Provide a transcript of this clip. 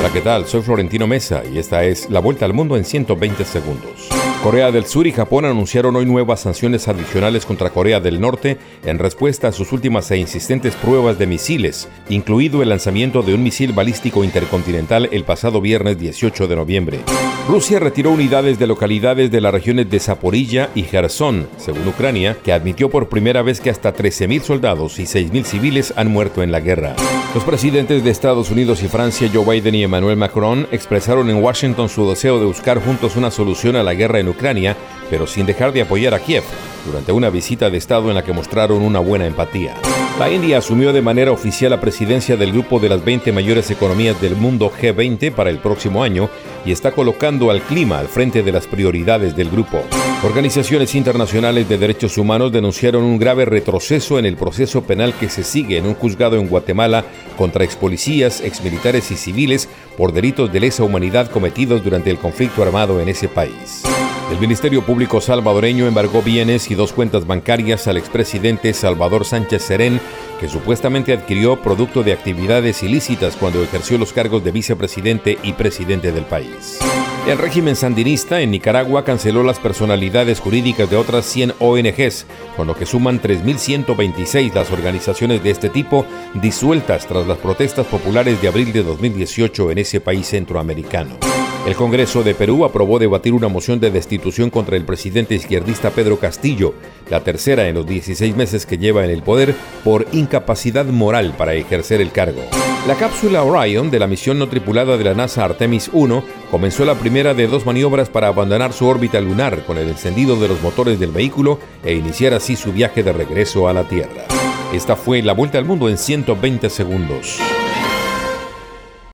Hola, ¿qué tal? Soy Florentino Mesa y esta es La Vuelta al Mundo en 120 segundos. Corea del Sur y Japón anunciaron hoy nuevas sanciones adicionales contra Corea del Norte en respuesta a sus últimas e insistentes pruebas de misiles, incluido el lanzamiento de un misil balístico intercontinental el pasado viernes 18 de noviembre. Rusia retiró unidades de localidades de las regiones de Zaporilla y Gerson, según Ucrania, que admitió por primera vez que hasta 13.000 soldados y 6.000 civiles han muerto en la guerra. Los presidentes de Estados Unidos y Francia, Joe Biden y Emmanuel Macron, expresaron en Washington su deseo de buscar juntos una solución a la guerra en Ucrania, pero sin dejar de apoyar a Kiev, durante una visita de Estado en la que mostraron una buena empatía. La India asumió de manera oficial la presidencia del grupo de las 20 mayores economías del mundo G20 para el próximo año y está colocando al clima al frente de las prioridades del grupo. Organizaciones internacionales de derechos humanos denunciaron un grave retroceso en el proceso penal que se sigue en un juzgado en Guatemala contra expolicías, exmilitares y civiles por delitos de lesa humanidad cometidos durante el conflicto armado en ese país. El Ministerio Público salvadoreño embargó bienes y dos cuentas bancarias al expresidente Salvador Sánchez Serén, que supuestamente adquirió producto de actividades ilícitas cuando ejerció los cargos de vicepresidente y presidente del país. El régimen sandinista en Nicaragua canceló las personalidades jurídicas de otras 100 ONGs, con lo que suman 3.126 las organizaciones de este tipo disueltas tras las protestas populares de abril de 2018 en ese país centroamericano. El Congreso de Perú aprobó debatir una moción de destitución contra el presidente izquierdista Pedro Castillo, la tercera en los 16 meses que lleva en el poder, por incapacidad moral para ejercer el cargo. La cápsula Orion de la misión no tripulada de la NASA Artemis 1 comenzó la primera de dos maniobras para abandonar su órbita lunar con el encendido de los motores del vehículo e iniciar así su viaje de regreso a la Tierra. Esta fue la vuelta al mundo en 120 segundos.